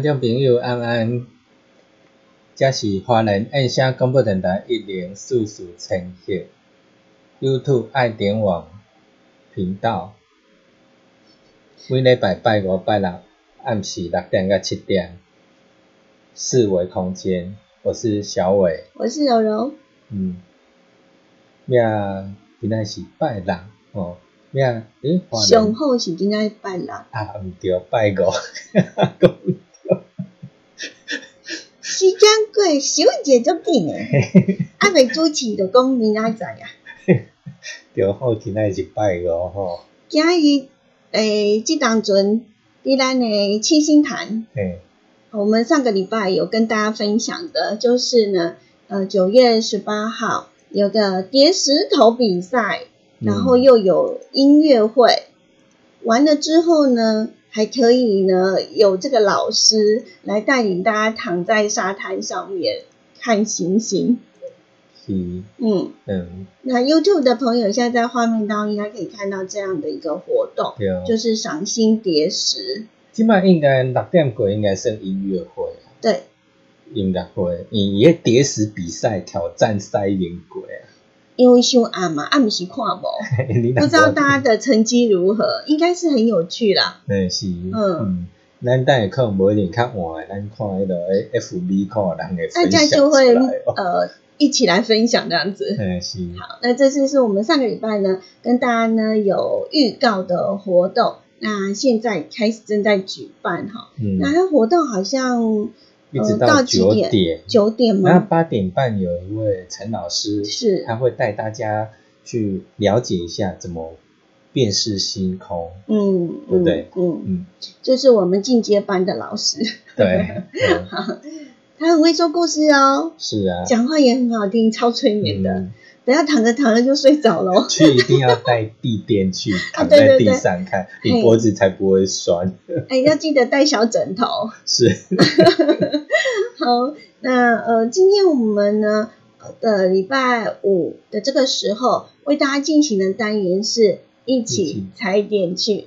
听众朋友，安安，这是华人爱声广播电台一零四四千赫。YouTube 爱点网频道，每礼拜拜五、拜六暗时六点到七点，四维空间，我是小伟，我是柔柔，嗯，咩？今仔是拜六。哦，咩？诶，上好是今仔拜六，啊，毋对，拜五。时间过，小姐足紧诶，啊未主持就讲明仔载啊。着好，今仔是拜五吼。今日诶，即当阵伫咱诶七星潭，我们上个礼拜有跟大家分享的，就是呢，呃，九月十八号有个叠石头比赛，然后又有音乐会，完了之后呢。还可以呢，有这个老师来带领大家躺在沙滩上面看星星。嗯嗯嗯。那 YouTube 的朋友现在在画面当中应该可以看到这样的一个活动，就是赏星叠石。今晚应该六点过应该是音乐会。对。音乐会，以个叠石比赛挑战赛赢过啊。因为上暗嘛，暗时看无，不知道大家的成绩如何，应该是很有趣啦。嗯，是，嗯，咱等下可能无一定看晚，咱看迄个 F B 看人个大家就会呃一起来分享这样子。嗯，是。好，那这次是我们上个礼拜呢跟大家呢有预告的活动，那现在开始正在举办哈。嗯。那它活动好像。一直到九点，九点吗？那八点半有一位陈老师，是，他会带大家去了解一下怎么辨识星空，嗯，对不对？嗯嗯，就是我们进阶班的老师，对，他很会说故事哦，是啊，讲话也很好听，超催眠的。不要躺着躺着就睡着了。去一定要带地垫去，躺在地上看，你脖子才不会酸。哎，要记得带小枕头。是。好，那呃，今天我们呢的礼拜五的这个时候，为大家进行的单元是一起踩点去。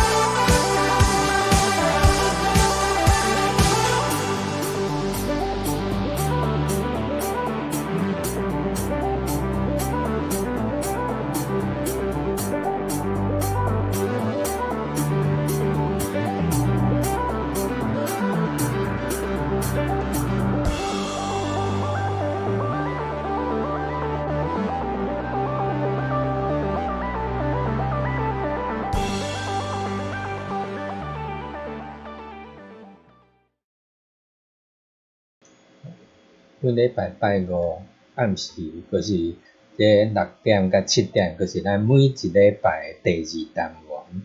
阮礼拜拜五暗时，就是这六点甲七点，就是咱每一礼拜第二单元，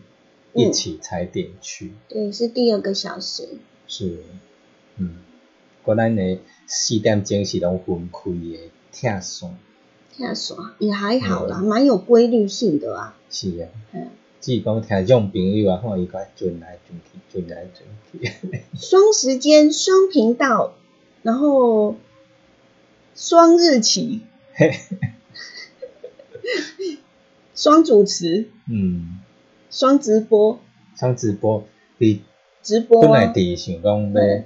一起踩点去。对，是第二个小时。是，嗯，过咱的四点钟是拢分开的，听线。听线也还好啦，蛮有规律性的啊。是啊。嗯。只是讲听众朋友啊，看，伊个转来转去，转来转去。双时间，双频道，然后。双日期，双主持，嗯，双直播，双直播，比直播本来伫想讲要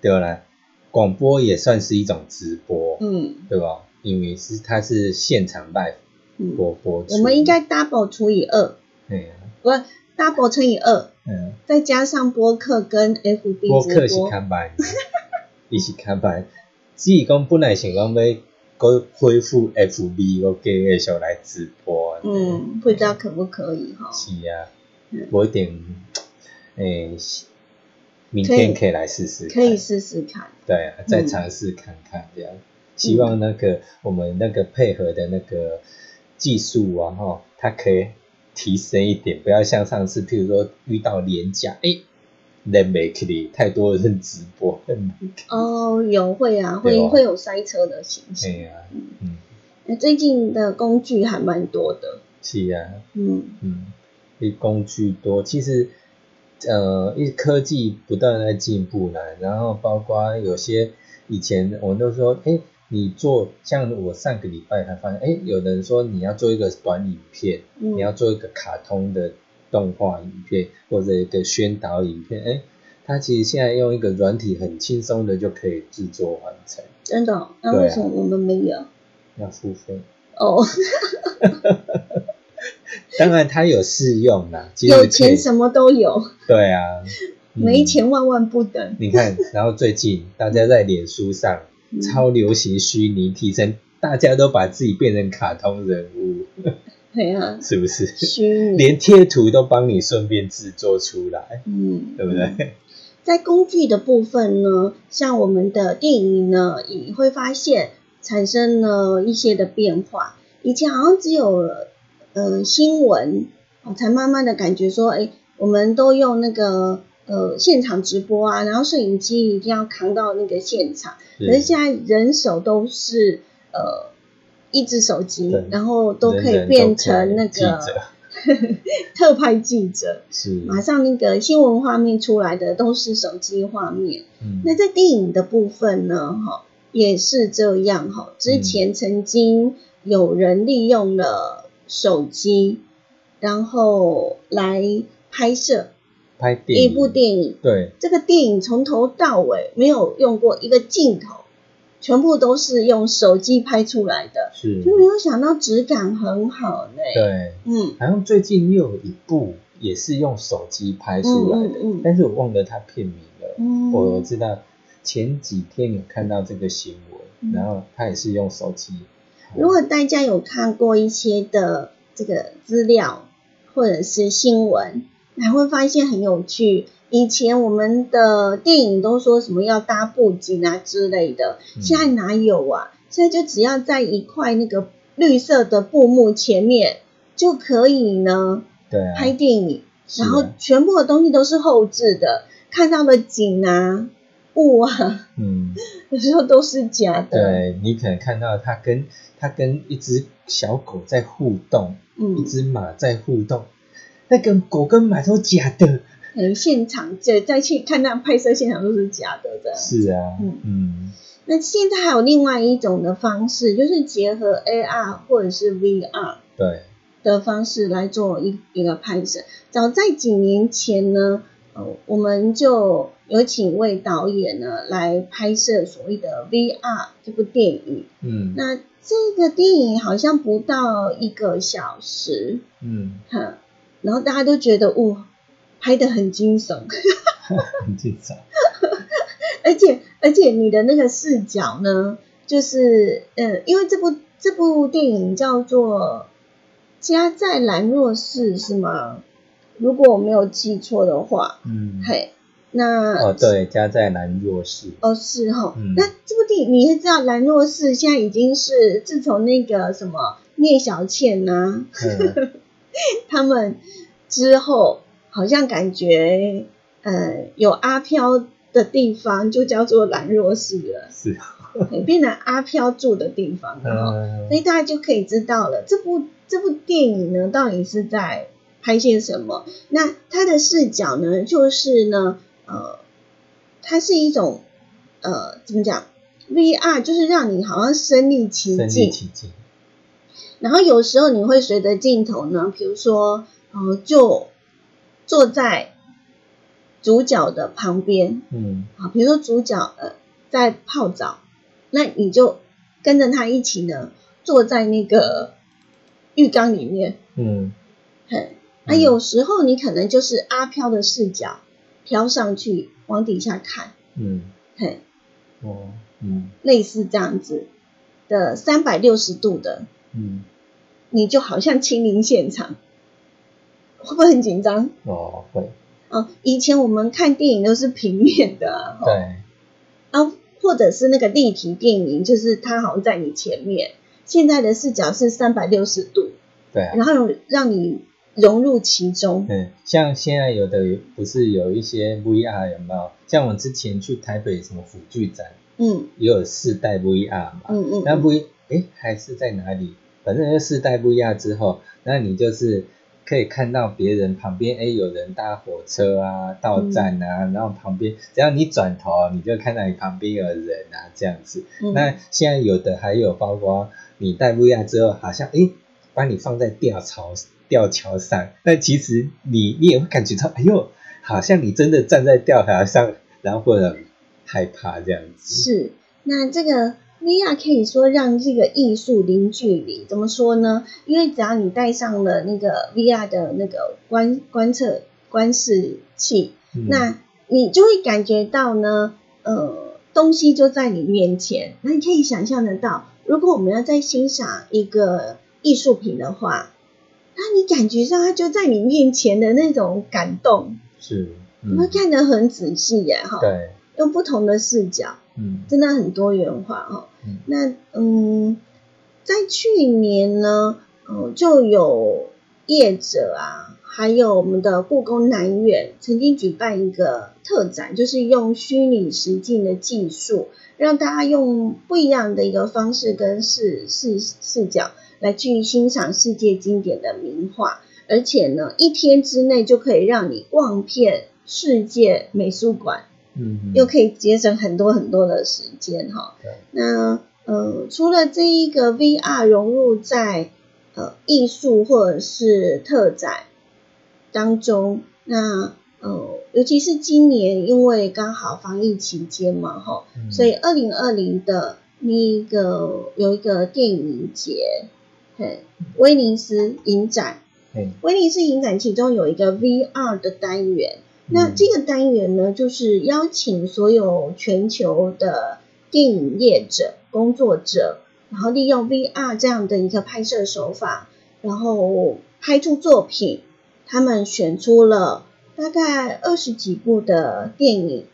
对。啦，广播也算是一种直播，嗯，对吧？因为是它是现场 live 播播我们应该 double 除以二，对不 double 乘以二，嗯，再加上播客跟 FB 播。客是看白，一起看白。只是讲本来想讲要搁恢复 FB，我继续来直播。嗯，不知道可不可以哈？是啊，我一点诶，明天可以来试试。可以试试看。对啊，再尝试看看这样。希望那个我们那个配合的那个技术啊，哈，它可以提升一点，不要像上次，譬如说遇到廉价，诶。人没去的，太多人直播。哦，有会啊，会会有塞车的情形。对啊，嗯嗯。最近的工具还蛮多的。是啊。嗯嗯，因工具多，其实呃，一科技不断在进步啦。然后包括有些以前我都说，哎，你做像我上个礼拜才发现，哎，有人说你要做一个短影片，你要做一个卡通的。动画影片或者一个宣导影片，哎，它其实现在用一个软体很轻松的就可以制作完成。真的？那为什么我们没有？要付费。哦。当然，它有试用啦。有钱什么都有。对啊。没钱万万不等。你看，然后最近 大家在脸书上超流行虚拟替身，大家都把自己变成卡通人物。对啊，是不是？连贴图都帮你顺便制作出来，嗯，对不对？在工具的部分呢，像我们的电影呢，也会发现产生了一些的变化。以前好像只有呃新闻，我才慢慢的感觉说，哎，我们都用那个呃现场直播啊，然后摄影机一定要扛到那个现场，可是现在人手都是呃。一只手机，然后都可以变成那个 特派记者，是马上那个新闻画面出来的都是手机画面。那在电影的部分呢，哈也是这样哈。之前曾经有人利用了手机，然后来拍摄拍一部电影。对，这个电影从头到尾没有用过一个镜头。全部都是用手机拍出来的，是就没有想到质感很好呢。对，嗯，好像最近又有一部也是用手机拍出来的，但是我忘了它片名了。嗯，我知道前几天有看到这个新闻，然后它也是用手机。如果大家有看过一些的这个资料或者是新闻，还会发现很有趣。以前我们的电影都说什么要搭布景啊之类的，现在哪有啊？现在就只要在一块那个绿色的布幕前面就可以呢，对，拍电影，然后全部的东西都是后置的，看到的景啊、雾啊，嗯，有时候都是假的。对你可能看到它跟它跟一只小狗在互动，嗯，一只马在互动，那个狗跟马都假的。可能现场再再去看那拍摄现场都是假的，这样是啊，嗯嗯。那现在还有另外一种的方式，就是结合 AR 或者是 VR 对的方式来做一一个拍摄。早在几年前呢，呃，我们就有请一位导演呢来拍摄所谓的 VR 这部电影。嗯，那这个电影好像不到一个小时。嗯，哈，然后大家都觉得哇，拍的很惊悚，很惊悚。而且而且你的那个视角呢，就是嗯，因为这部这部电影叫做《家在兰若寺》是吗？如果我没有记错的话，嗯，嘿，那哦对，家在兰若寺，哦是哈，嗯那这部电影你也知道，兰若寺现在已经是自从那个什么聂小倩呐、嗯 他们之后，好像感觉呃有阿飘的地方就叫做兰若寺了，是，嘿变成阿飘住的地方了哈。嗯所以大家就可以知道了，这部这部电影呢，到底是在拍些什么？那它的视角呢，就是呢，呃，它是一种呃，怎么讲？VR 就是让你好像身临其境，然后有时候你会随着镜头呢，比如说，呃，就坐在主角的旁边，嗯。啊，比如说主角呃在泡澡，那你就跟着他一起呢，坐在那个浴缸里面，嗯。嘿，那、嗯。有时候你可能就是阿飘的视角飘上去往底下看，嗯，嘿，哦，嗯。类似这样子的三百六十度的，嗯，你就好像亲临现场，会不会很紧张？哦会，哦，以前我们看电影都是平面的对，啊，或者是那个立体电影，就是它好像在你前面。现在的视角是三百六十度，对啊，然后有让你融入其中。嗯，像现在有的不是有一些 VR 有没有？像我之前去台北什么辅具展，嗯也有四代 VR 嘛，嗯嗯，那 V 哎还是在哪里？反正就四代 VR 之后，那你就是可以看到别人旁边哎有人搭火车啊，到站啊，然后旁边只要你转头，你就看到你旁边有人啊这样子。嗯那现在有的还有包括你戴 VR 之后，好像诶把你放在吊桥吊桥上，但其实你你也会感觉到，哎呦，好像你真的站在吊桥上，然后或者害怕这样子。是那这个 VR 可以说让这个艺术零距离。怎么说呢？因为只要你戴上了那个 VR 的那个观观测观视器，嗯那你就会感觉到呢，呃，东西就在你面前。那你可以想象得到，如果我们要在欣赏一个艺术品的话，那你感觉上它就在你面前的那种感动，是，你会嗯，看得很仔细耶，哈，对，用不同的视角，嗯真的很多元化哦。嗯那嗯，在去年呢，呃，就有业者啊，还有我们的故宫南院曾经举办一个特展，就是用虚拟实境的技术，让大家用不一样的一个方式跟视视视角来去欣赏世界经典的名画，而且呢，一天之内就可以让你逛遍世界美术馆。嗯，又可以节省很多很多的时间哈。那呃，除了这一个 VR 融入在呃艺术或者是特展当中，那呃，尤其是今年因为刚好防疫期间嘛哈，嗯所以二零二零的那一个有一个电影节，嘿，威尼斯影展，嘿威尼斯影展其中有一个 VR 的单元。那嗯这个单元呢，就是邀请所有全球的电影业者、工作者，然后利用 VR 这样的一个拍摄手法，然后拍出作品。他们选出了大概二十几部的电影，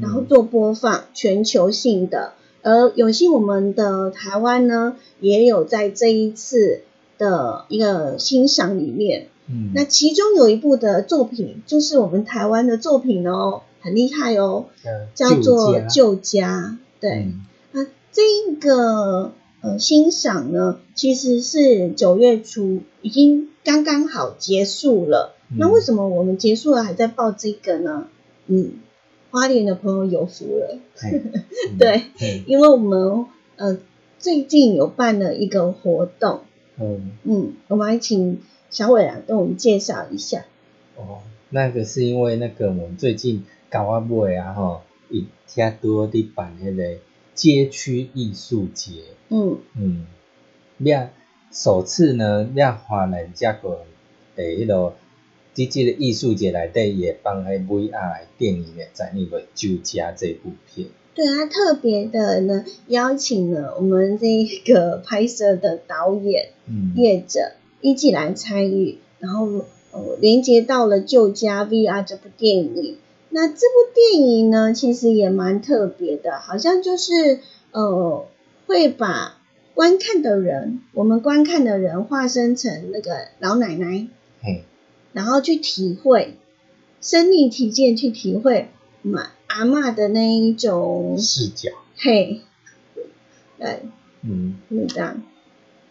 然后做播放，全球性的。而有幸我们的台湾呢，也有在这一次的一个欣赏里面。嗯，那其中有一部的作品，就是我们台湾的作品哦，很厉害哦，呃叫做《旧旧家》。对，嗯那这个呃欣赏呢，其实是九月初已经刚刚好结束了。嗯那为什么我们结束了还在报这个呢？嗯，花莲的朋友有福了。对，因为我们呃最近有办了一个活动。嗯嗯，我们还请小伟来跟我们介绍一下。哦，那个是因为那个我们最近搞阿尾啊吼，一天多的办那个街区艺术节。嗯嗯，咩首次呢，咩华人加个诶，迄个在这个艺术节内底也帮迄 VR 电影的在那个《酒家》这部片。对啊，特别的呢，邀请了我们这个拍摄的导演、业者一起来参与，然后呃连接到了《旧家 VR》这部电影。那这部电影呢，其实也蛮特别的，好像就是呃会把观看的人，我们观看的人化身成那个老奶奶，然后去体会身临其境去体会嘛。阿妈的那一种视角，嘿，对，嗯，是这样，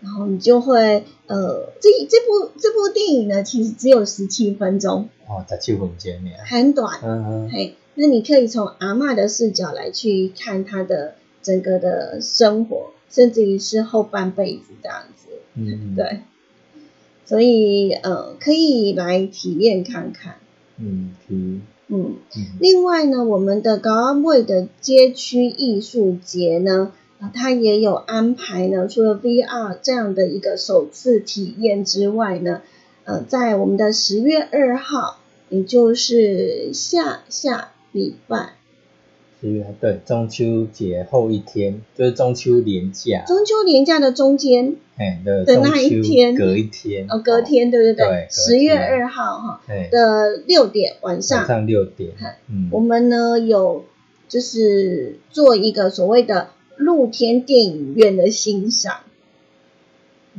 然后你就会，呃，这这部这部电影呢，其实只有十七分钟，哦，十七分钟呢，很短，嗯嗯，嘿，那你可以从阿嬷的视角来去看她的整个的生活，甚至于是后半辈子这样子，嗯，对，所以呃，可以来体验看看，嗯，体。嗯，另外呢，我们的高安卫的街区艺术节呢，啊，它也有安排呢。除了 VR 这样的一个首次体验之外呢，呃，在我们的十月二号，也就是下下礼拜。十月对中秋节后一天，就是中秋连假。中秋连假的中间，哎的那一天，隔一天哦，隔天对对对，十月二号哈的六点晚上，晚上六点，嗯，我们呢有就是做一个所谓的露天电影院的欣赏。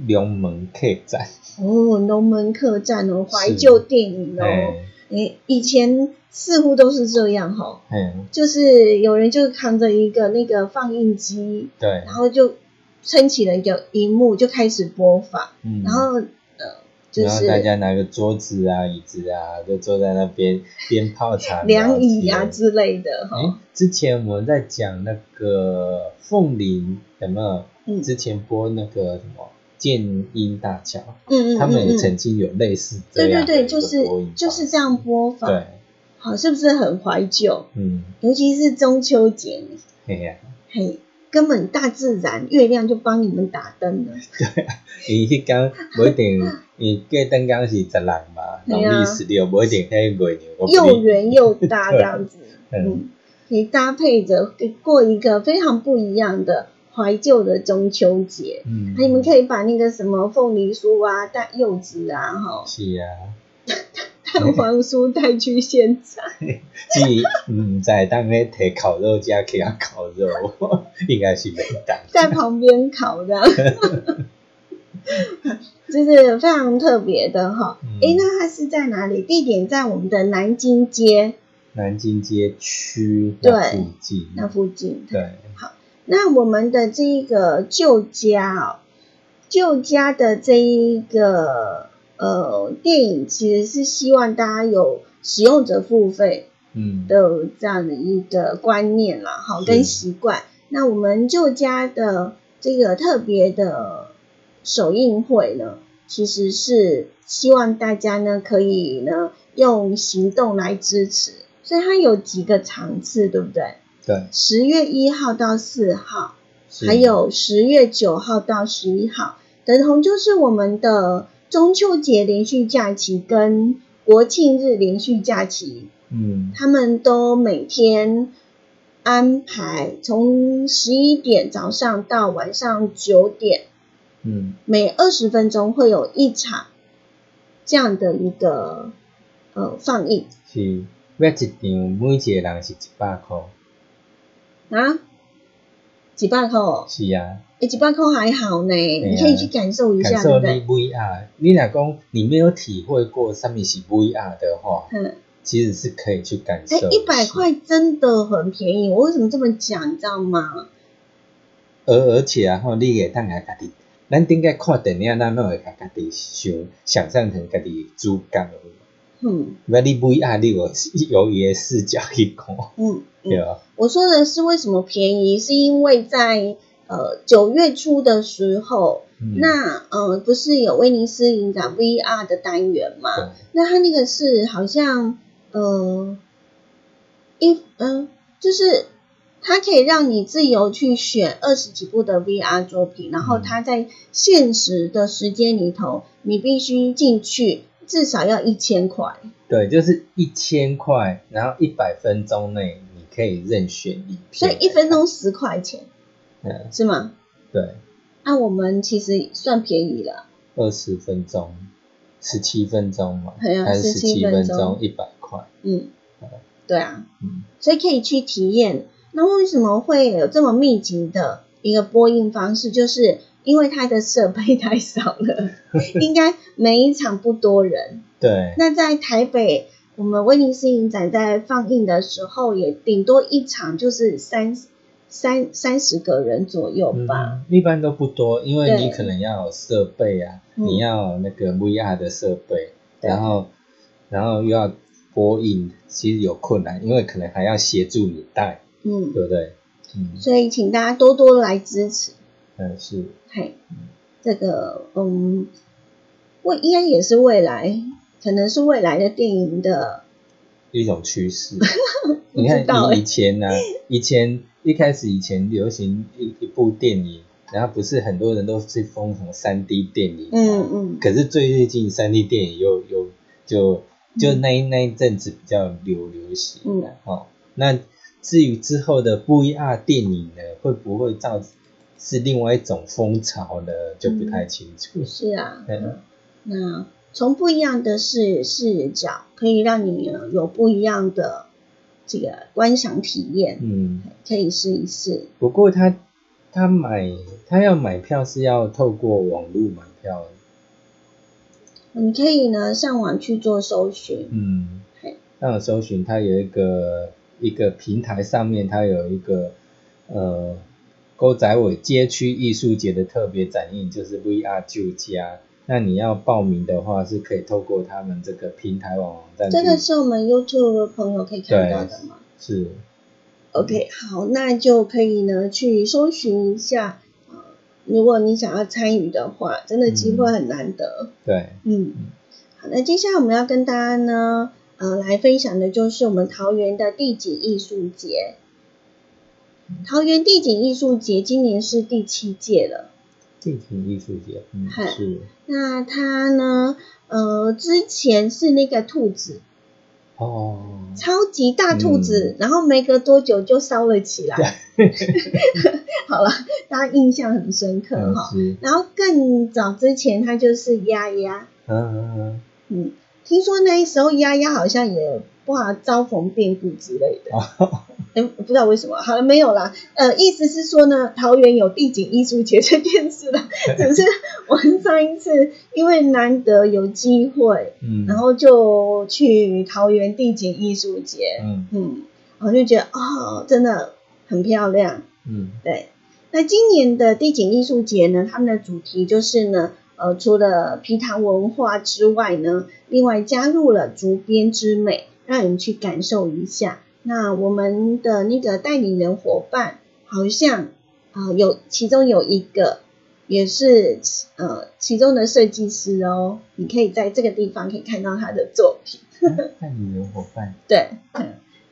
龙门客栈。哦，龙门客栈哦，怀旧电影哦。诶，以前似乎都是这样哈，嗯，就是有人就扛着一个那个放映机，对，然后就撑起了一个荧幕，就开始播放，嗯，然后呃，就是大家拿个桌子啊、椅子啊，就坐在那边边泡茶、凉椅啊之类的哈。之前我们在讲那个凤林有没有？嗯，之前播那个什么？建英大桥，嗯嗯，他们也曾经有类似这样对对对，就是就是这样播放，对，好，是不是很怀旧？嗯，尤其是中秋节，嘿呀，嘿，根本大自然月亮就帮你们打灯了。对，你迄刚不一定，你过灯光是十六嘛，农历十六不一定黑月亮，又圆又大这样子，嗯，你搭配着过一个非常不一样的。怀旧的中秋节，嗯，你们可以把那个什么凤梨酥啊、带柚子啊，哈，是啊，蛋黄酥带去现场，即唔在当咧提烤肉加其他烤肉，应该是没当，在旁边烤的，就是非常特别的哈。哎，那它是在哪里？地点在我们的南京街，南京街区那附近，那附近，对，好。那我们的这一个旧家哦，旧家的这一个呃电影，其实是希望大家有使用者付费嗯的这样的一个观念啦，好跟习惯。那我们旧家的这个特别的首映会呢，其实是希望大家呢可以呢用行动来支持，所以它有几个场次，对不对？对，十月一号到四号，还有十月九号到十一号，等同就是我们的中秋节连续假期跟国庆日连续假期。嗯，他们都每天安排从十一点早上到晚上九点，嗯，每二十分钟会有一场这样的一个呃放映。是，每一场每一个人是一百块。啊，几百块哦？是啊，诶，几百块还好呢，你可以去感受一下，感受你 VR。你若讲你没有体会过上面是 VR 的话，嗯，其实是可以去感受。一百块真的很便宜，我为什么这么讲？你知道吗？而而且啊，吼，你会当下家己，咱顶个看电影，咱拢会家家己想想象成家己主角。嗯，那你不压力，我有也视角一看，嗯，对啊。我说的是为什么便宜，是因为在呃九月初的时候，那呃不是有威尼斯影展 VR 的单元嘛？那他那个是好像呃一嗯，就是它可以让你自由去选二十几部的 VR 作品，然后它在现实的时间里头，你必须进去。至少要一千块，对，就是一千块，然后一百分钟内你可以任选一片，所以一分钟十块钱，嗯，是吗？对，那我们其实算便宜了，二十分钟，十七分钟嘛，还是十七分钟。一百块，嗯，对啊，嗯，所以可以去体验。那为什么会有这么密集的一个播映方式？就是。因为他的设备 太少了，应该每一场不多人。对。那在台北，我们威尼斯影展在放映的时候，也顶多一场就是三三三十个人左右吧。一般都不多，因为你可能要有设备啊，你要那个 VR 的设备，然后然后又要播映，其实有困难，因为可能还要协助你带，嗯，对不对？嗯。所以请大家多多来支持。嗯，是。嘿，这个嗯，未应该也是未来，可能是未来的电影的一种趋势。你看你以前呢，以前一开始以前流行一一部电影，然后不是很多人都是疯什么三 D 电影，嗯嗯。可是最最近三 D 电影又又就就那一那一阵子比较流流行了哦。那至于之后的不一样电影呢，会不会造？是另外一种风潮呢，就不太清楚。是啊，嗯，那从不一样的视视角，可以让你有不一样的这个观赏体验。嗯，可以试一试。不过他他买他要买票是要透过网络买票。你可以呢上网去做搜寻。嗯，上网搜寻，它有一个一个平台上面，它有一个呃。狗仔尾街区艺术节的特别展映就是 VR 旧家，那你要报名的话，是可以透过他们这个平台网站。这个是我们 YouTube 的朋友可以看到的吗？是。OK，好，那就可以呢去搜寻一下啊，如果你想要参与的话，真的机会很难得。对，嗯，好，那接下来我们要跟大家呢，呃，来分享的就是我们桃园的地景艺术节。桃园地景艺术节今年是第七届了。地景艺术节，嗯，是。那它呢？呃，之前是那个兔子，哦，超级大兔子，然后没隔多久就烧了起来。好了，大家印象很深刻哈。然后更早之前，它就是丫丫。嗯嗯嗯。嗯，听说那时候丫丫好像也不好遭逢变故之类的。哎，不知道为什么，好了没有啦。呃，意思是说呢，桃园有地景艺术节这件事了。只是我们上一次因为难得有机会，嗯，然后就去桃园地景艺术节，嗯嗯，我就觉得哦，真的很漂亮，嗯，对。那今年的地景艺术节呢，他们的主题就是呢，呃，除了皮塘文化之外呢，另外加入了竹编之美，让你去感受一下。那我们的那个带领人伙伴好像啊有其中有一个也是呃其中的设计师哦，你可以在这个地方可以看到他的作品。带领人伙伴。对，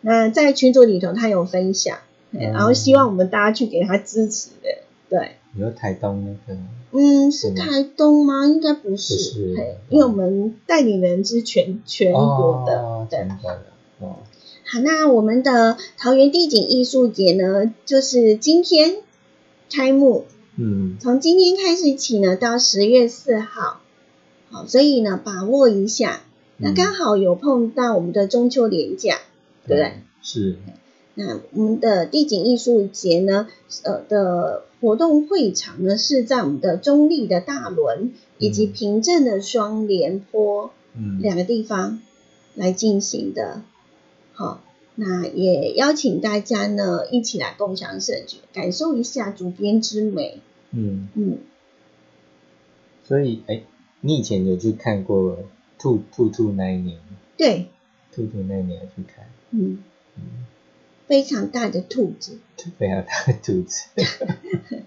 那在群组里头他有分享，然后希望我们大家去给他支持的。对。有台东那个？嗯，是台东吗？应该不是，因为我们代理人是全全国的，全国的哦。好，那我们的桃园地景艺术节呢，就是今天开幕。嗯，从今天开始起呢，到十月四号，好，所以呢，把握一下。那刚好有碰到我们的中秋连假，对不对？是。那我们的地景艺术节呢，呃的活动会场呢，是在我们的中立的大轮以及平镇的双连坡，嗯，两个地方来进行的。好，那也邀请大家呢一起来共享盛举，感受一下竹编之美。嗯嗯。所以，哎，你以前有去看过兔兔兔那一年？对，兔兔那一年去看，嗯嗯，非常大的兔子，非常大的兔子，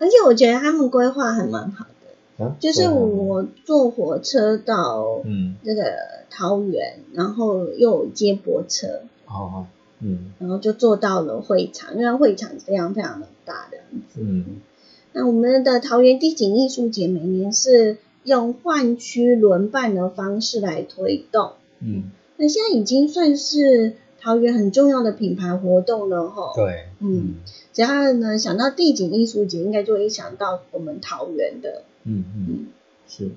而且我觉得他们规划还蛮好的，就是我坐火车到嗯这个桃园，然后又接驳车，哦，嗯，然后就坐到了会场，因为会场非常非常的大的样子，嗯，那我们的桃园地景艺术节每年是。用换区轮办的方式来推动，嗯，那现在已经算是桃园很重要的品牌活动了，哈。对，嗯，只要呢想到地景艺术节，应该就会想到我们桃园的，嗯嗯，是。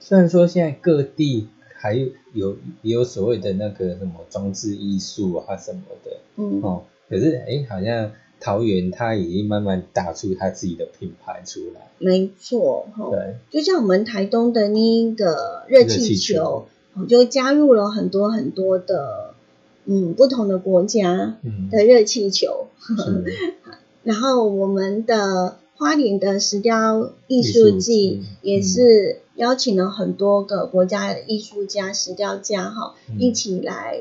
虽然说现在各地还有有也有所谓的那个什么装置艺术啊什么的，嗯。哦，可是哎好像。桃园它已经慢慢打出它自己的品牌出来，没错，对，就像我们台东的那个热气球，就加入了很多很多的嗯不同的国家的热气球，然后我们的花莲的石雕艺术季也是邀请了很多个国家的艺术家、石雕家哈一起来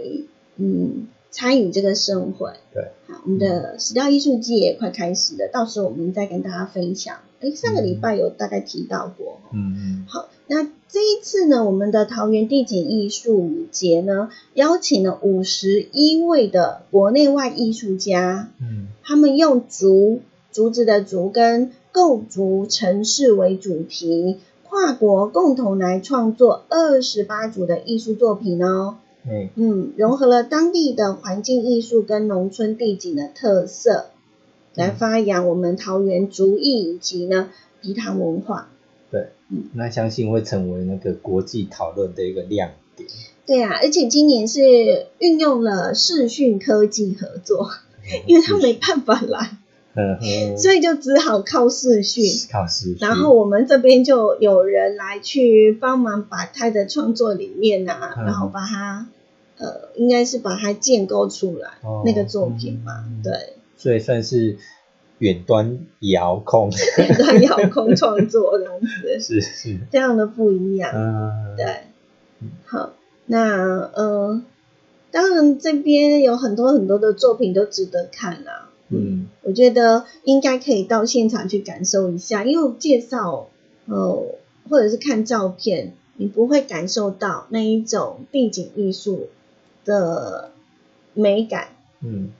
嗯。参与这个盛会，对，好，我们的石雕艺术季也快开始了，到时候我们再跟大家分享。哎，上个礼拜有大概提到过，嗯嗯，好，那这一次呢，我们的桃园地景艺术节呢，邀请了五十一位的国内外艺术家，嗯，他们用竹竹子的竹根构筑城市为主题，跨国共同来创作二十八组的艺术作品哦。嗯融合了当地的环境艺术跟农村地景的特色，来发扬我们桃园竹艺以及呢皮糖文化。对，嗯，那相信会成为那个国际讨论的一个亮点。对啊，而且今年是运用了视讯科技合作，因为他没办法来，所以就只好靠视讯。靠视讯。然后我们这边就有人来去帮忙把他的创作理念啊，然后把它。呃，应该是把它建构出来那个作品嘛，对，所以算是远端遥控，远端遥控创作这样子，是是，非常的不一样，嗯，对，好，那呃，当然这边有很多很多的作品都值得看啦，嗯，我觉得应该可以到现场去感受一下，因为介绍呃或者是看照片，你不会感受到那一种地景艺术。的美感，嗯，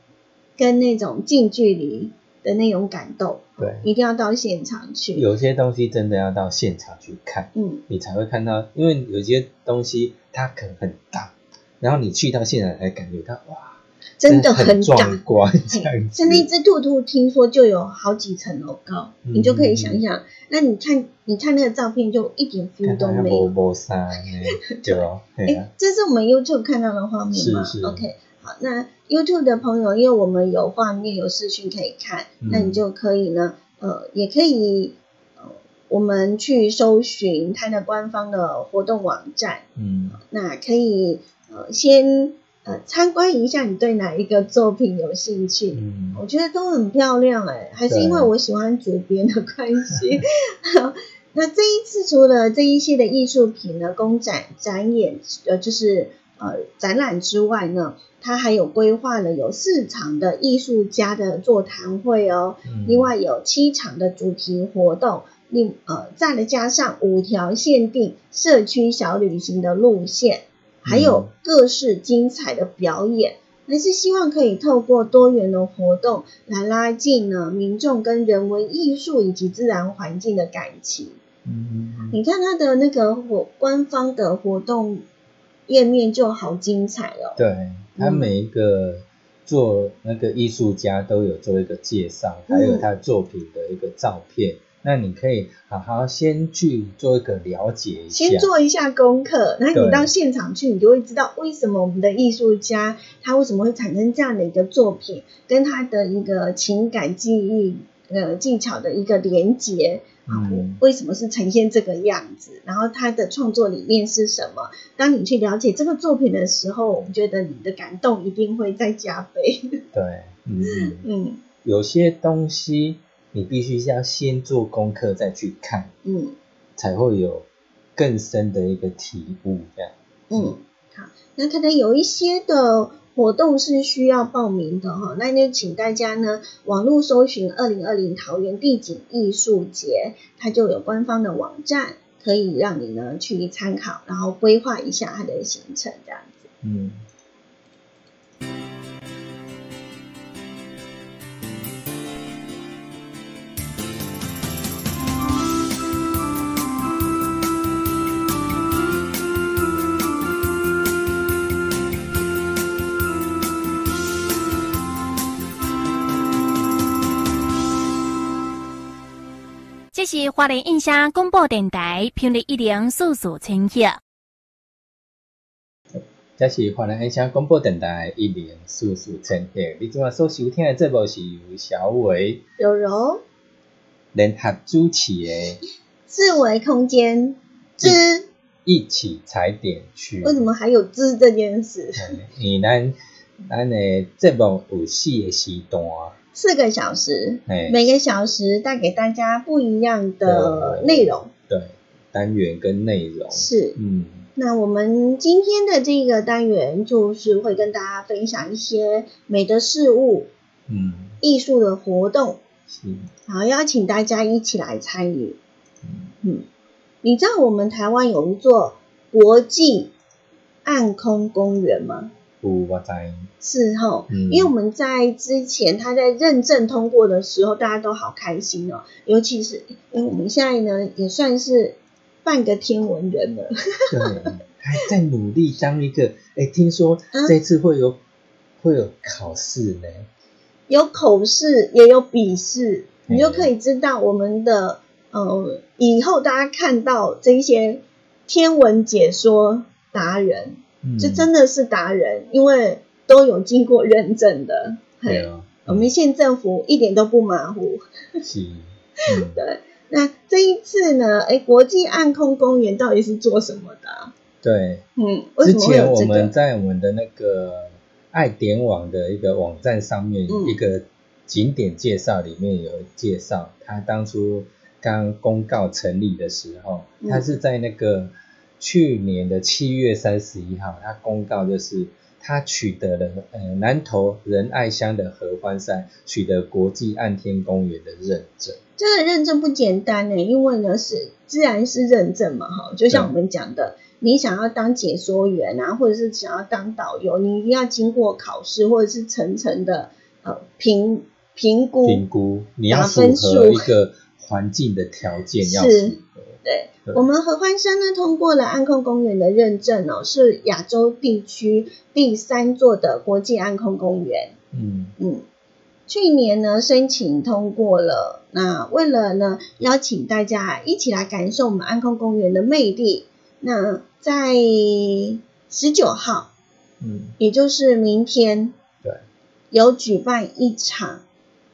跟那种近距离的那种感动，对，一定要到现场去。有些东西真的要到现场去看，嗯，你才会看到，因为有些东西它可能很大，然后你去到现场才感觉到，哇。真的很壮观，这样子。那只兔兔听说就有好几层楼高，你就可以想想。那你看，你看那个照片，就一点 feel 都没有。对，哎，这是我们 YouTube 看到的画面吗？是是。OK，好，那 YouTube 的朋友，因为我们有画面、有视讯可以看，那你就可以呢，呃，也可以，呃，我们去搜寻它的官方的活动网站。嗯。那可以，呃，先。呃，参观一下，你对哪一个作品有兴趣？嗯，我觉得都很漂亮哎，还是因为我喜欢主编的关系。那这一次除了这一些的艺术品的，公展展演，呃，就是呃展览之外呢，它还有规划了有四场的艺术家的座谈会哦，另外有七场的主题活动，另呃再加上五条限定社区小旅行的路线。还有各式精彩的表演，还是希望可以透过多元的活动来拉近呢民众跟人文艺术以及自然环境的感情。嗯，你看他的那个活官方的活动页面就好精彩哦。对他每一个做那个艺术家都有做一个介绍，还有他作品的一个照片。那你可以好好先去做一个了解一下，先做一下功课。那你到现场去，你就会知道为什么我们的艺术家他为什么会产生这样的一个作品，跟他的一个情感记忆呃技巧的一个连接嗯，为什么是呈现这个样子？然后他的创作理念是什么？当你去了解这个作品的时候，我觉得你的感动一定会再加倍。对，嗯 嗯，有些东西。你必须要先做功课再去看，嗯，才会有更深的一个体悟，这样。嗯，好，那可能有一些的活动是需要报名的哈，那就请大家呢网络搜寻二零二零桃园地景艺术节，它就有官方的网站，可以让你呢去参考，然后规划一下它的行程这样子。嗯。是华联印象广播电台频率一零四四千赫。这是华联印象广播电台一零四四千赫。你今晚所收听的节目是由小伟、柔柔联合主持的四维空间之一起踩点去。为什么还有之这件事？因为咱咱的节目有四个时段。四个小时，每个小时带给大家不一样的内容。对，单元跟内容。是，嗯，那我们今天的这个单元就是会跟大家分享一些美的事物，嗯，艺术的活动，是，然后邀请大家一起来参与。嗯，你知道我们台湾有一座国际暗空公园吗？我在是哈，因为我们在之前他在认证通过的时候，大家都好开心哦。尤其是因为我们现在呢，也算是半个天文人了。对，还在努力当一个。哎，听说这次会有会有考试呢？有口试，也有笔试，你就可以知道我们的呃，以后大家看到这些天文解说达人。这真的是达人，因为都有经过认证的。对啊，我们县政府一点都不马虎。是，对。那这一次呢？哎，国际暗空公园到底是做什么的？对，嗯，之前我们在我们的那个爱点网的一个网站上面，一个景点介绍里面有介绍，他当初刚公告成立的时候，他是在那个。去年的七月三十一号，他公告就是他取得了呃南投仁爱乡的合欢山取得国际暗天公园的认证。这个认证不简单呢，因为呢是自然是认证嘛，哈，就像我们讲的，你想要当解说员啊，或者是想要当导游，你一定要经过考试或者是层层的呃评评估，评估你要符合一个环境的条件要符合。对我们合欢山呢，通过了暗空公园的认证哦，是亚洲地区第三座的国际暗空公园。嗯。嗯，去年呢申请通过了，那为了呢邀请大家一起来感受我们暗空公园的魅力，那在十九号，嗯，也就是明天，对，有举办一场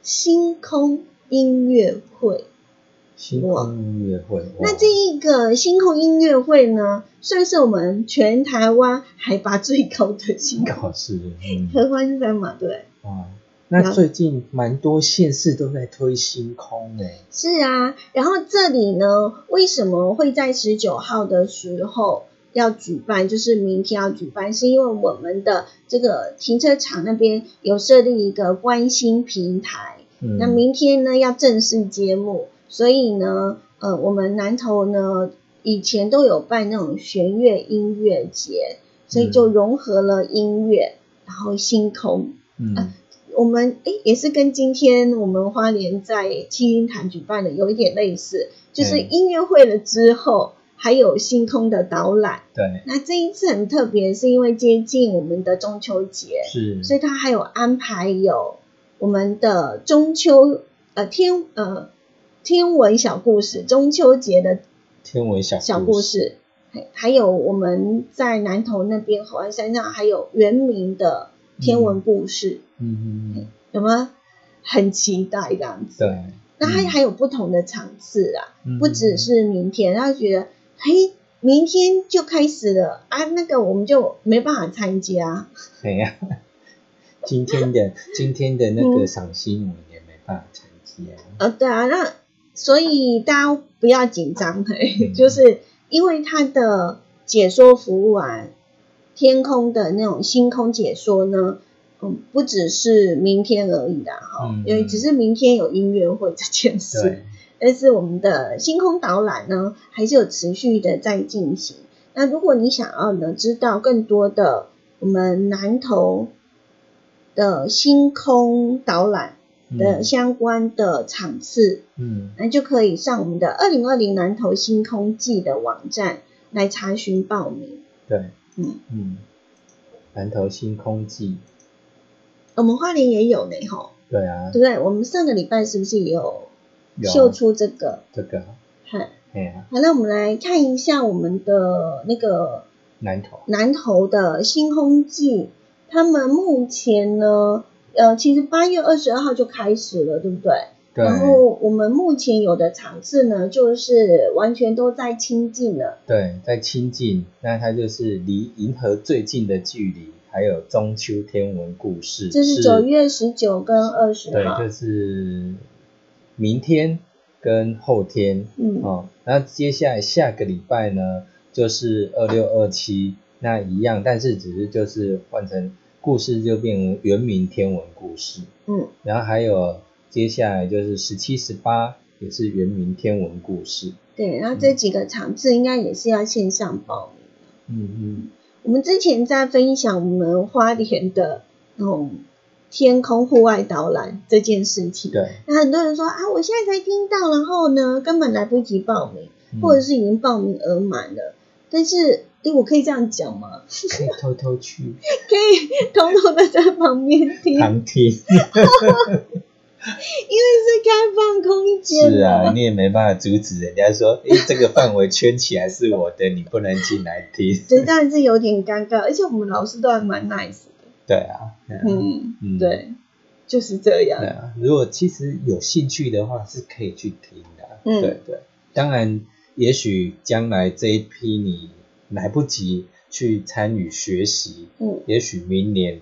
星空音乐会。星空音乐会，那这一个星空音乐会呢，算是我们全台湾海拔最高的星空，是合欢山嘛，对。哇，那最近蛮多县市都在推星空诶。是啊，然后这里呢，为什么会在十九号的时候要举办？就是明天要举办，是因为我们的这个停车场那边有设立一个观星平台，那明天呢要正式揭幕。所以呢，呃，我们南投呢以前都有办那种弦乐音乐节，所以就融合了音乐，然后星空。嗯，我们诶也是跟今天我们花莲在七星潭举办的有一点类似，就是音乐会了之后还有星空的导览。对，那这一次很特别，是因为接近我们的中秋节，是，所以它还有安排有我们的中秋呃天呃。天文小故事，中秋节的天文小小故事，还还有我们在南投那边合欢山上还有原名的天文故事，嗯嗯，有没有很期待这样子？对，那还还有不同的场次啊，不只是明天，然后觉得嘿，明天就开始了啊，那个我们就没办法参加。对呀，今天的今天的那个赏星我们也没办法参加。呃，对啊，那。所以大家不要紧张，就是因为它的解说服务啊，天空的那种星空解说呢，嗯，不只是明天而已啦，哈，因为只是明天有音乐会这件事，但是我们的星空导览呢，还是有持续的在进行。那如果你想要呢，知道更多的我们南投的星空导览的相关的场次，嗯，那就可以上我们的二零二零南投星空季的网站来查询报名。对，嗯。嗯，南投星空季，我们花莲也有呢，吼。对啊，对不对？我们上个礼拜是不是也有秀出这个？这个，嗨。好，那我们来看一下我们的那个南投。南投的星空季，他们目前呢，呃，其实八月二十二号就开始了，对不对？对。然后我们目前有的场次呢，就是完全都在亲近了。对，在亲近，那它就是离银河最近的距离，还有中秋天文故事。这是九月十九跟二十号。对，就是明天。跟后天，嗯，哦，那接下来下个礼拜呢，就是二六二七，那一样，但是只是就是换成故事就变成原名天文故事，嗯，然后还有接下来就是十七十八也是原名天文故事，对，然后这几个场次应该也是要线上报名嗯嗯，我们之前在分享我们花莲的那种。天空户外导览这件事情，对，那很多人说啊，我现在才听到，然后呢，根本来不及报名，或者是已经报名额满了。但是，哎，我可以这样讲吗？可以偷偷去，可以偷偷的在旁边听，旁听，因为是开放空间，是啊，你也没办法阻止人家说，哎，这个范围圈起来是我的，你不能进来听。所以当然是有点尴尬，而且我们老师都还蛮 nice 的。对啊，嗯对，就是这样。如果其实有兴趣的话，是可以去听的。嗯，对对。当然，也许将来这一批你来不及去参与学习，嗯，也许明年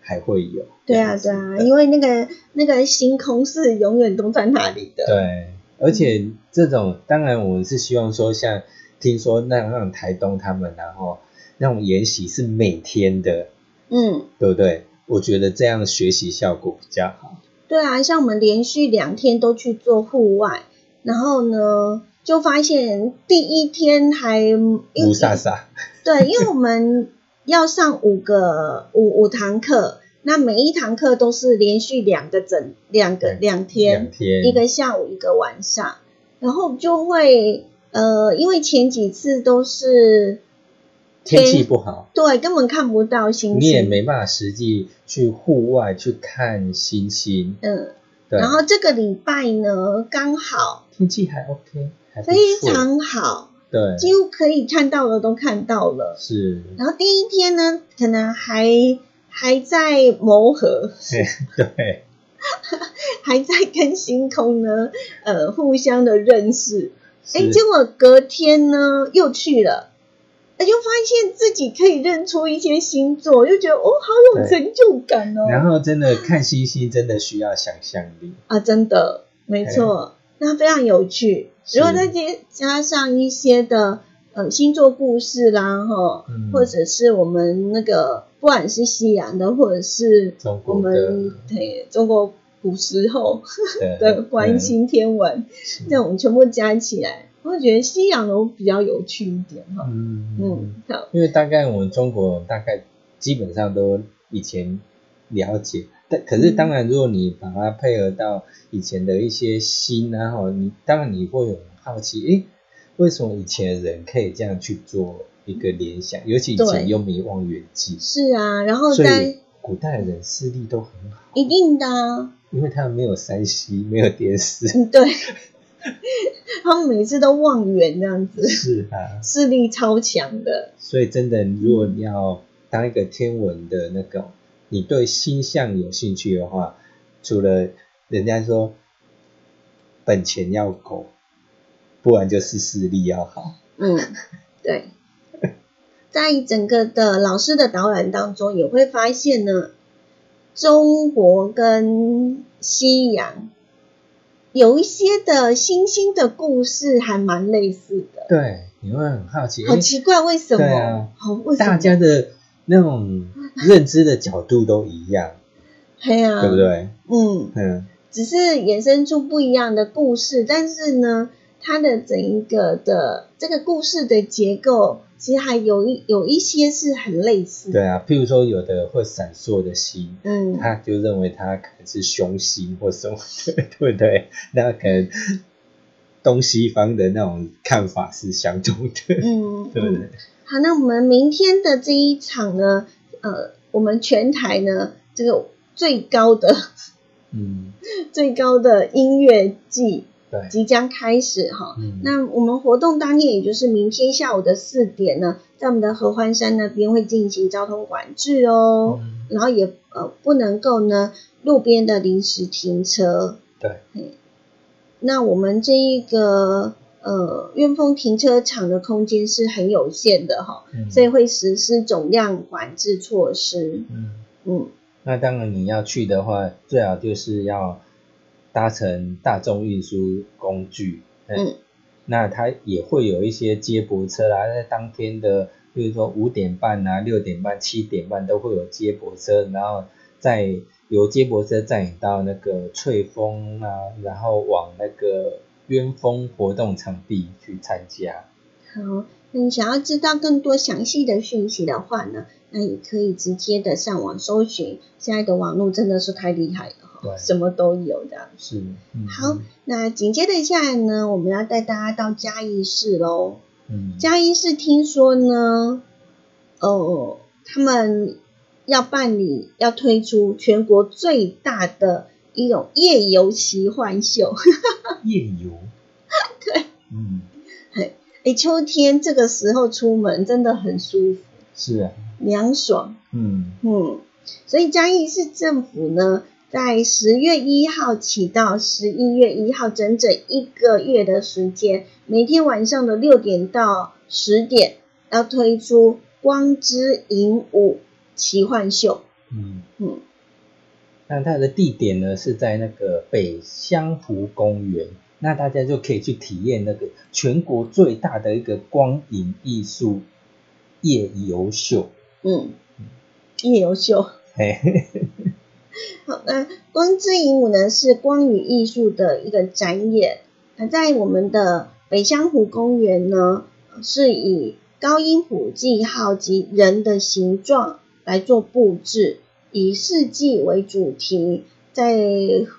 还会有。对啊，对啊，因为那个那个星空是永远都在那里的。对，而且这种当然我们是希望说，像听说那让台东他们，然后那种研习是每天的。嗯，对不对？我觉得这样的学习效果比较好。对啊，像我们连续两天都去做户外，然后呢，就发现第一天还乌沙沙。对，因为我们要上五个五五堂课，那每一堂课都是连续两个整两个两天，一个下午一个晚上，然后就会呃，因为前几次都是。天气不好，对，根本看不到星星。你也没办法实际去户外去看星星。嗯，对。然后这个礼拜呢，刚好天气还 OK，非常好。对，几乎可以看到的都看到了。是。然后第一天呢，可能还还在磨合。对。还在跟星空呢，呃，互相的认识。哎，结果隔天呢，又去了。哎，就发现自己可以认出一些星座，就觉得哦，好有成就感哦。然后真的看星星，真的需要想象力啊，真的没错，那非常有趣。如果再加加上一些的呃星座故事啦，哈，或者是我们那个不管是西洋的，或者是我们对中国古时候的观星天文，这种全部加起来。我觉得西洋都比较有趣一点哈，嗯嗯，因为大概我们中国大概基本上都以前了解，但可是当然如果你把它配合到以前的一些新啊哈，你当然你会有好奇，诶，为什么以前的人可以这样去做一个联想？尤其以前又没望远镜，是啊，然后在古代的人视力都很好，一定的，因为他们没有山西，没有电视，对。他们每次都望远这样子，是啊，视力超强的。所以真的，如果你要当一个天文的那个，你对星象有兴趣的话，除了人家说本钱要够，不然就是视力要好。嗯，对。在整个的老师的导览当中，也会发现呢，中国跟西洋。有一些的星星的故事还蛮类似的，对，你会很好奇，好奇怪为什么？对啊，好，大家的那种认知的角度都一样，对啊，对不对？嗯嗯，只是衍生出不一样的故事，但是呢，它的整一个的这个故事的结构。其实还有一有一些是很类似，对啊，譬如说有的会闪烁的星，嗯，他就认为它可能是凶星或什么，对不对？那可能东西方的那种看法是相同的，嗯，对不对？好，那我们明天的这一场呢，呃，我们全台呢这个最高的，嗯，最高的音乐季。即将开始哈，那我们活动当天，也就是明天下午的四点呢，在我们的合欢山那边会进行交通管制哦，然后也呃不能够呢路边的临时停车。对，那我们这一个呃院风停车场的空间是很有限的哈，所以会实施总量管制措施。嗯嗯，那当然你要去的话，最好就是要。搭乘大众运输工具，嗯，那它也会有一些接驳车啦，在当天的，比如说五点半啊、六点半、七点半都会有接驳车，然后再由接驳车载你到那个翠峰啊，然后往那个渊峰活动场地去参加。好，你想要知道更多详细的讯息的话呢，那也可以直接的上网搜寻，现在的网络真的是太厉害了。什么都有这样是，好，那紧接着下来呢，我们要带大家到嘉义市喽。嗯，嘉义市听说呢，呃，他们要办理，要推出全国最大的一种夜游奇幻秀。夜游？对，嗯，哎，秋天这个时候出门真的很舒服，是啊，凉爽。嗯嗯，所以嘉义市政府呢。在十月一号起到十一月一号，整整一个月的时间，每天晚上的六点到十点，要推出光之影舞奇幻秀。嗯嗯，那它的地点呢是在那个北香湖公园，那大家就可以去体验那个全国最大的一个光影艺术夜游秀。嗯，夜游秀。嘿。好，那光之影舞呢是光与艺术的一个展演。那在我们的北香湖公园呢，是以高音谱记号及人的形状来做布置，以四季为主题。在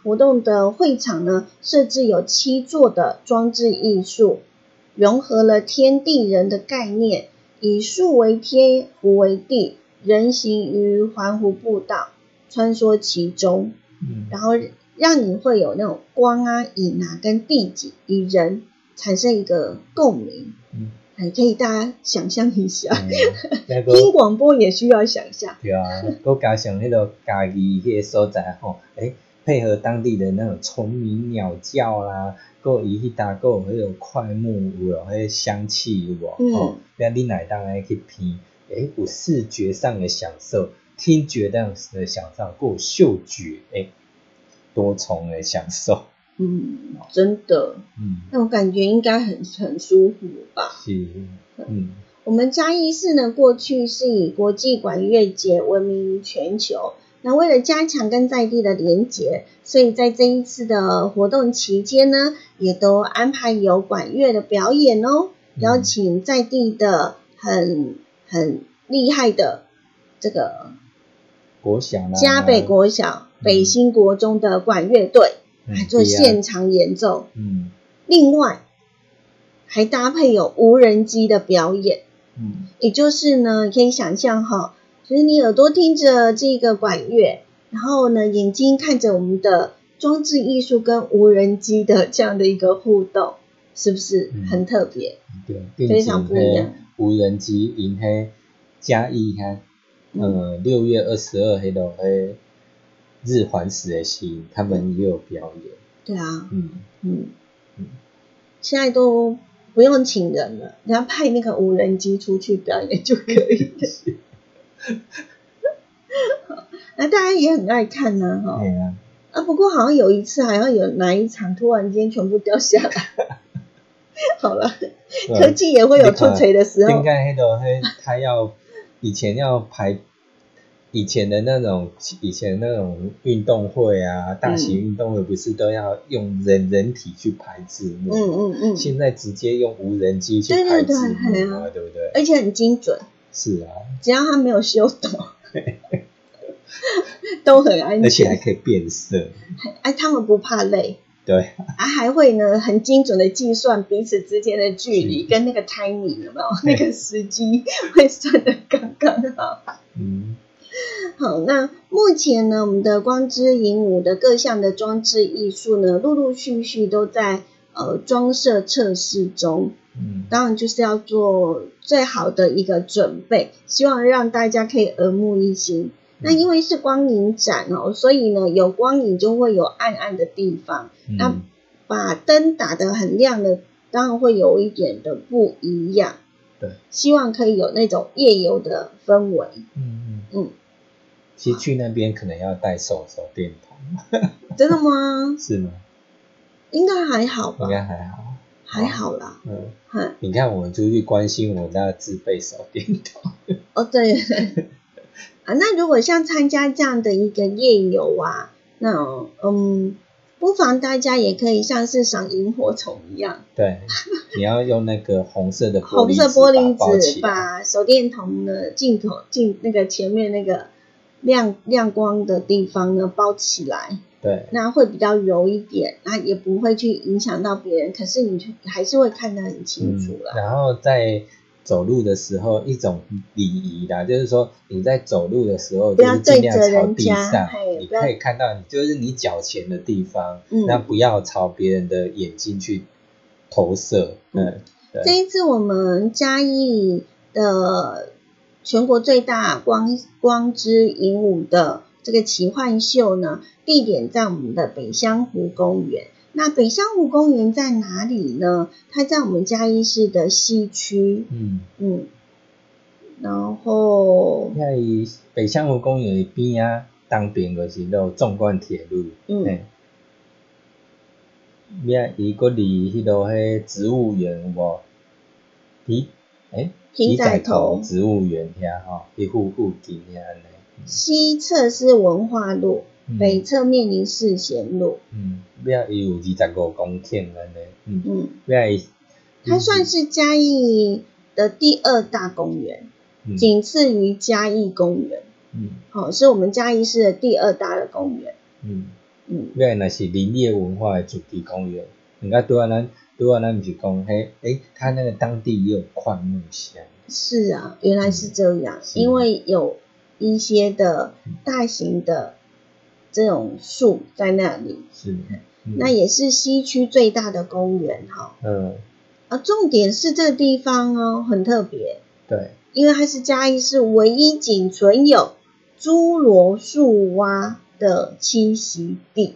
活动的会场呢，设置有七座的装置艺术，融合了天地人的概念，以树为天，湖为地，人行于环湖步道。穿梭其中，嗯，然后让你会有那种光啊、影啊跟地景与人产生一个共鸣，嗯，还可以大家想象一下，听广播也需要想象，对啊，都加上那个家己迄个所在吼，诶，配合当地的那种虫鸣鸟叫啦，够伊去搭够迄种快木有迄个香气有无？吼，让你来当来去品，诶，有视觉上的享受。听觉上的享受，过嗅觉哎，多重的享受。嗯，真的。嗯，那我感觉应该很很舒服吧。是。嗯，我们嘉义市呢，过去是以国际管乐节闻名于全球。那为了加强跟在地的连结，所以在这一次的活动期间呢，也都安排有管乐的表演哦，邀请在地的很很厉害的这个。国小啦，嘉北国小、北新国中的管乐队来做现场演奏。嗯，另外还搭配有无人机的表演。嗯，也就是呢，可以想象哈，就是你耳朵听着这个管乐，然后呢，眼睛看着我们的装置艺术跟无人机的这样的一个互动，是不是很特别？对，非常不一样。无人机银黑加一哈。呃，六月二十二黑的黑日环食的戏，他们也有表演。对啊，嗯嗯嗯，现在都不用请人了，你要派那个无人机出去表演就可以了。那大家也很爱看呢，哈。对啊。啊，不过好像有一次，好像有哪一场突然间全部掉下来。好了，科技也会有脱垂的时候。应该黑的黑，他要。以前要排。以前的那种，以前那种运动会啊，大型运动会不是都要用人人体去排字幕？嗯嗯嗯。现在直接用无人机去排字幕啊，对不对？而且很精准。是啊。只要他没有修抖，都很安全。而且还可以变色。哎，他们不怕累。对。啊，还会呢，很精准的计算彼此之间的距离，跟那个 timing 有没有？那个时机会算的刚刚好。嗯。好，那目前呢，我们的光之影舞的各项的装置艺术呢，陆陆续续都在呃装设测试中。嗯，当然就是要做最好的一个准备，希望让大家可以耳目一新。那因为是光影展哦，所以呢有光影就会有暗暗的地方。那把灯打得很亮的，当然会有一点的不一样。对，希望可以有那种夜游的氛围。嗯嗯嗯。其实去那边可能要带手手电筒，真的吗？是吗？应该还好吧？应该还好，还好啦。嗯，你看我们出去关心我那自备手电筒。哦，对。啊，那如果像参加这样的一个夜游啊，那嗯，不妨大家也可以像是赏萤火虫一样。对，你要用那个红色的红色玻璃纸把手电筒的镜头镜那个前面那个。亮亮光的地方呢，包起来，对，那会比较柔一点，那也不会去影响到别人，可是你还是会看得很清楚了。然后在走路的时候，一种礼仪啦，就是说你在走路的时候，不要对着人家，你可以看到你，就是你脚前的地方，那不要朝别人的眼睛去投射。嗯，这一次我们嘉义的。全国最大光光之影舞的这个奇幻秀呢，地点在我们的北香湖公园。那北香湖公园在哪里呢？它在我们嘉义市的西区。嗯嗯。然后在北香湖公园边啊，当边就是路纵贯铁路。嗯。咩？伊个离迄度迄植物园无？咦？诶？皮仔头植物园遐吼，一户户近遐呢。西侧是文化路，北侧面临世贤路。嗯，要有二十五公顷安尼。嗯嗯，它算是嘉义的第二大公园，仅次于嘉义公园。嗯，好，是我们嘉义市的第二大的公园。嗯嗯，原来是林业文化的主题公园。你看多咱。如果那不是讲，嘿，诶，他那个当地也有矿木香。是啊，原来是这样，因为有一些的大型的这种树在那里。是。那也是西区最大的公园哈。嗯。啊，重点是这个地方哦，很特别。对。因为它是嘉义市唯一仅存有侏罗树蛙的栖息地。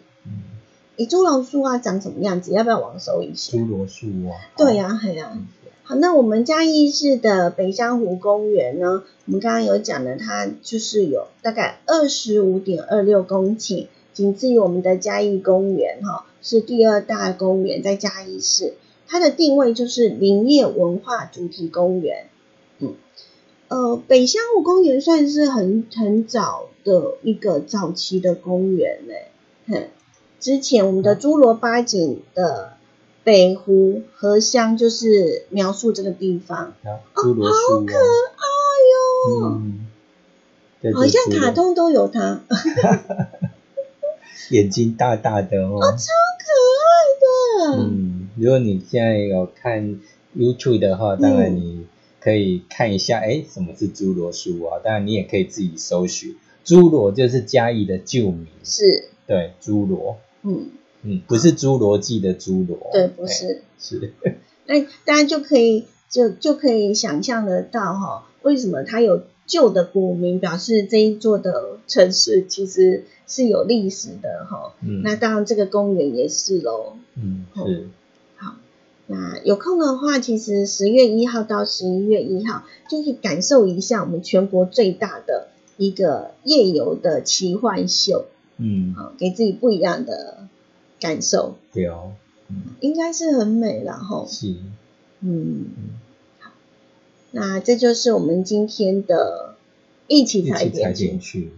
诶，侏罗树啊长什么样子？要不要往搜一下？侏罗树啊。对呀，对呀。好，那我们嘉义市的北香湖公园呢？我们刚刚有讲的，它就是有大概二十五点二六公顷，仅次于我们的嘉义公园，哈，是第二大公园，在嘉义市。它的定位就是林业文化主题公园。嗯，呃，北香湖公园算是很很早的一个早期的公园嘞，哼。之前我们的侏罗八景的北湖荷香就是描述这个地方，哦，好可爱哟，嗯，好像卡通都有它，眼睛大大的哦，超可爱的。嗯，如果你现在有看 YouTube 的话，当然你可以看一下，哎，什么是侏罗树啊？当然你也可以自己搜寻，侏罗就是嘉义的旧名，是，对，侏罗。嗯嗯，不是侏罗纪的侏罗，对，不是，是。那大家就可以就就可以想象得到哈，为什么它有旧的古名，表示这一座的城市其实是有历史的哈。嗯，那当然这个公园也是喽。嗯，是。好，那有空的话，其实十月一号到十一月一号，就可以感受一下我们全国最大的一个夜游的奇幻秀。嗯，好，给自己不一样的感受。对哦，嗯，应该是很美然后。是，嗯，好，那这就是我们今天的一起踩进去。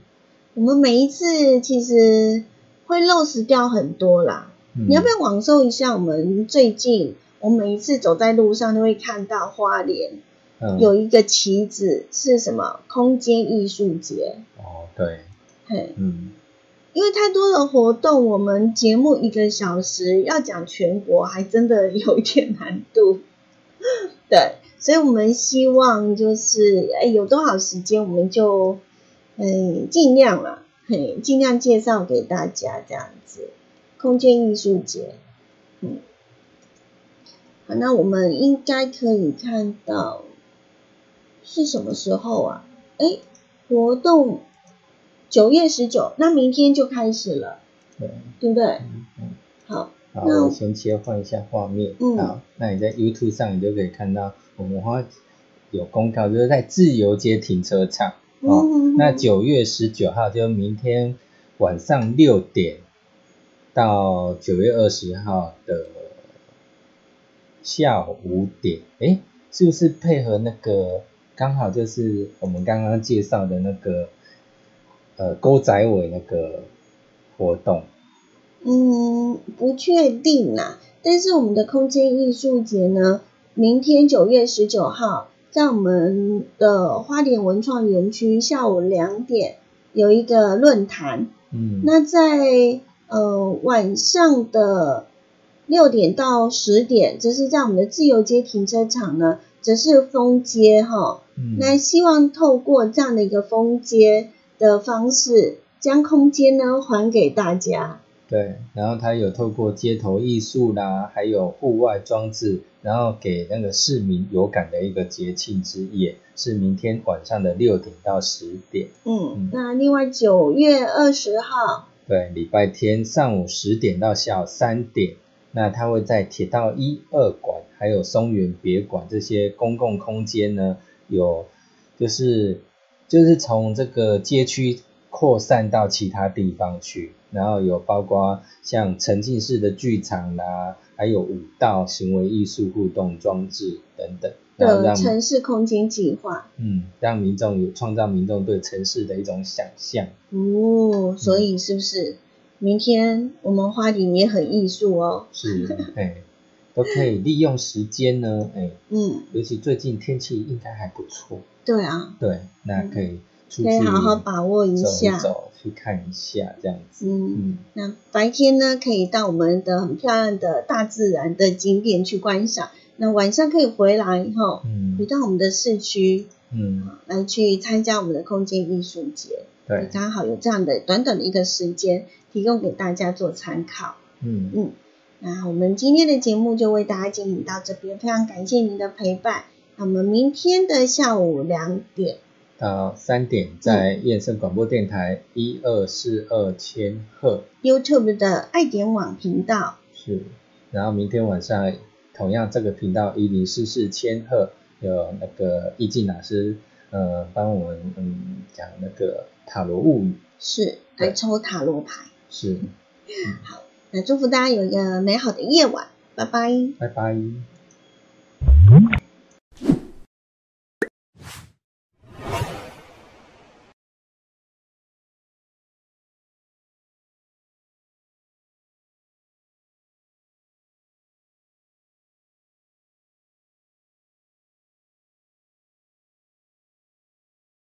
我们每一次其实会漏失掉很多啦。你要不要网搜一下？我们最近，我每一次走在路上都会看到花莲有一个旗子，是什么？空间艺术节。哦，对。嘿，嗯。因为太多的活动，我们节目一个小时要讲全国，还真的有一点难度。对，所以我们希望就是，哎，有多少时间我们就，嗯，尽量啦，嘿，尽量介绍给大家这样子。空间艺术节，嗯，好，那我们应该可以看到是什么时候啊？哎，活动。九月十九，那明天就开始了，对，对不对？嗯嗯。好，那我先切换一下画面。嗯。好，那你在 YouTube 上，你就可以看到我们花有公告，就是在自由街停车场。哦。那九月十九号，就明天晚上六点到九月二十号的下午五点，哎，是不是配合那个刚好就是我们刚刚介绍的那个？呃，勾仔尾那个活动，嗯，不确定啦。但是我们的空间艺术节呢，明天九月十九号，在我们的花莲文创园区下午两点有一个论坛。嗯，那在呃晚上的六点到十点，这是在我们的自由街停车场呢，则是封街哈。嗯，那希望透过这样的一个封街。的方式将空间呢还给大家。对，然后他有透过街头艺术啦，还有户外装置，然后给那个市民有感的一个节庆之夜，是明天晚上的六点到十点。嗯，那另外九月二十号，对，礼拜天上午十点到下午三点，那他会在铁道一二馆，还有松原别馆这些公共空间呢，有就是。就是从这个街区扩散到其他地方去，然后有包括像沉浸式的剧场啦，还有舞蹈、行为艺术、互动装置等等，的城市空间计划。嗯，让民众有创造民众对城市的一种想象。哦，所以是不是明天我们花莲也很艺术哦？是，哎，都可以利用时间呢，哎，嗯，尤其最近天气应该还不错。对啊，对，那可以出去可以好好把握一下，走去看一下这样子。嗯，那白天呢，可以到我们的很漂亮的大自然的景点去观赏。那晚上可以回来哈，回到我们的市区，嗯，来去参加我们的空间艺术节。对，刚好有这样的短短的一个时间，提供给大家做参考。嗯嗯，那我们今天的节目就为大家进行到这边，非常感谢您的陪伴。那我们明天的下午两点到三点，在燕声广播电台一二四二千赫。YouTube 的爱点网频道。是，然后明天晚上同样这个频道一零四四千赫有那个易静老师呃帮我们嗯讲那个塔罗物语。是来抽塔罗牌。是，好，祝福大家有一个美好的夜晚。拜拜。拜拜。